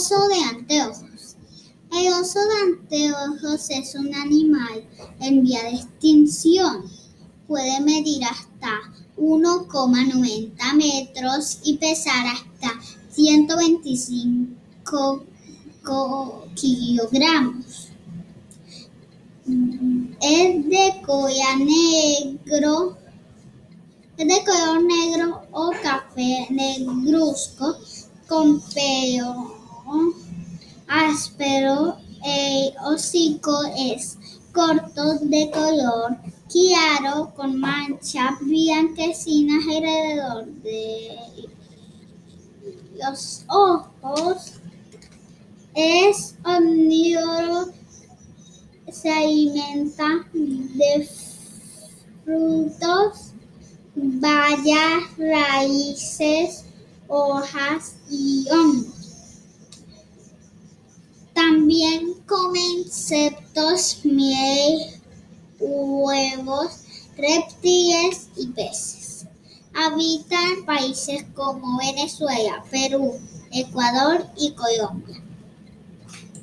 oso de anteojos. El oso de anteojos es un animal en vía de extinción. Puede medir hasta 1,90 metros y pesar hasta 125 kilogramos. Es de color negro, es de color negro o café negruzco con pelo áspero. El hocico es corto de color claro con manchas blanquecinas alrededor de los ojos. Es omnívoro, se alimenta de frutos, bayas, raíces, hojas y hongos. También come insectos, miel, huevos, reptiles y peces. Habita en países como Venezuela, Perú, Ecuador y Colombia.